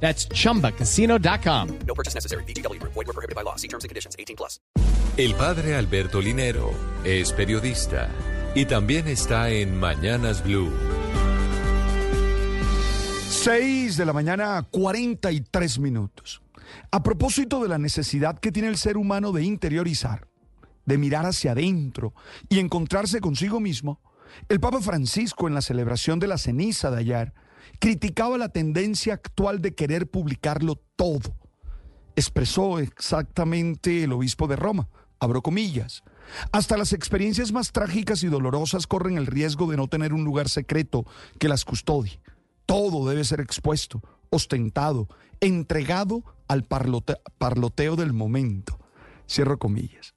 That's chumbacasino.com. No purchase necessary. Void were prohibited by law. See terms and conditions. 18 plus. El padre Alberto Linero es periodista y también está en Mañanas Blue. 6 de la mañana, 43 minutos. A propósito de la necesidad que tiene el ser humano de interiorizar, de mirar hacia adentro y encontrarse consigo mismo, el Papa Francisco en la celebración de la ceniza de ayer criticaba la tendencia actual de querer publicarlo todo. Expresó exactamente el obispo de Roma, abro comillas. Hasta las experiencias más trágicas y dolorosas corren el riesgo de no tener un lugar secreto que las custodie. Todo debe ser expuesto, ostentado, entregado al parlote- parloteo del momento. Cierro comillas.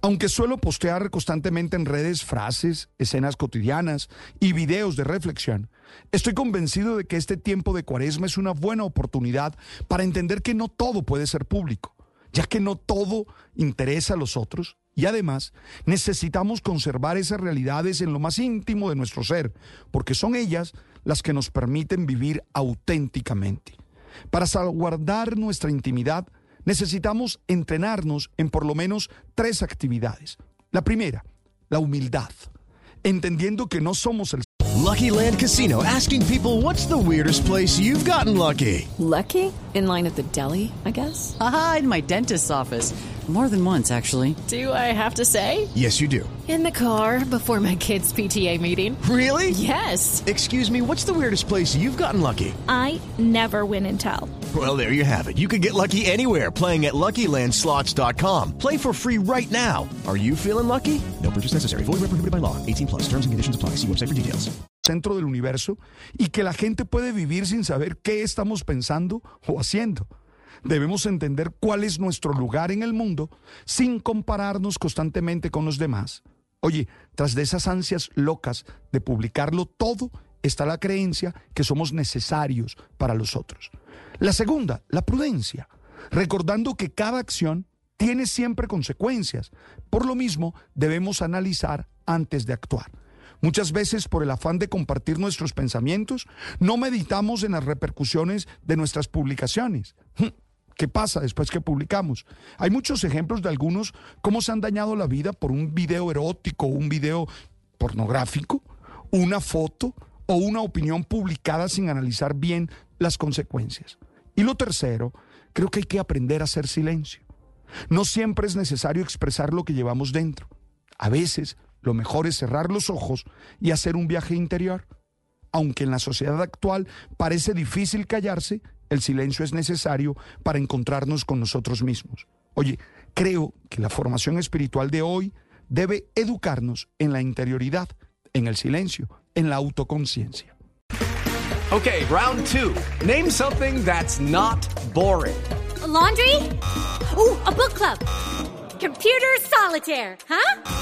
Aunque suelo postear constantemente en redes frases, escenas cotidianas y videos de reflexión, estoy convencido de que este tiempo de cuaresma es una buena oportunidad para entender que no todo puede ser público, ya que no todo interesa a los otros y además necesitamos conservar esas realidades en lo más íntimo de nuestro ser, porque son ellas las que nos permiten vivir auténticamente. Para salvaguardar nuestra intimidad, necesitamos entrenarnos en por lo menos tres actividades. La primera, la humildad, entendiendo que no somos el Lucky Land Casino asking people what's the weirdest place you've gotten lucky? Lucky? In line at the deli, I guess? Aha, in my dentist's office. More than once, actually. Do I have to say? Yes, you do. In the car before my kids' PTA meeting. Really? Yes. Excuse me, what's the weirdest place you've gotten lucky? I never win and tell. Well, there you have it. You can get lucky anywhere playing at LuckyLandSlots.com. Play for free right now. Are you feeling lucky? No purchase necessary. Void where prohibited by law. 18 plus. Terms and conditions apply. See website for details. centro del universo y que la gente puede vivir sin saber qué estamos pensando o haciendo. Debemos entender cuál es nuestro lugar en el mundo sin compararnos constantemente con los demás. Oye, tras de esas ansias locas de publicarlo todo está la creencia que somos necesarios para los otros. La segunda, la prudencia, recordando que cada acción tiene siempre consecuencias. Por lo mismo, debemos analizar antes de actuar. Muchas veces por el afán de compartir nuestros pensamientos, no meditamos en las repercusiones de nuestras publicaciones. Hm, ¿Qué pasa después que publicamos? Hay muchos ejemplos de algunos cómo se han dañado la vida por un video erótico, un video pornográfico, una foto o una opinión publicada sin analizar bien las consecuencias. Y lo tercero, creo que hay que aprender a hacer silencio. No siempre es necesario expresar lo que llevamos dentro. A veces lo mejor es cerrar los ojos y hacer un viaje interior. Aunque en la sociedad actual parece difícil callarse, el silencio es necesario para encontrarnos con nosotros mismos. Oye, creo que la formación espiritual de hoy debe educarnos en la interioridad, en el silencio, en la autoconciencia. Okay, round two. Name something that's not boring. A laundry? Ooh, a book club. Computer solitaire, huh?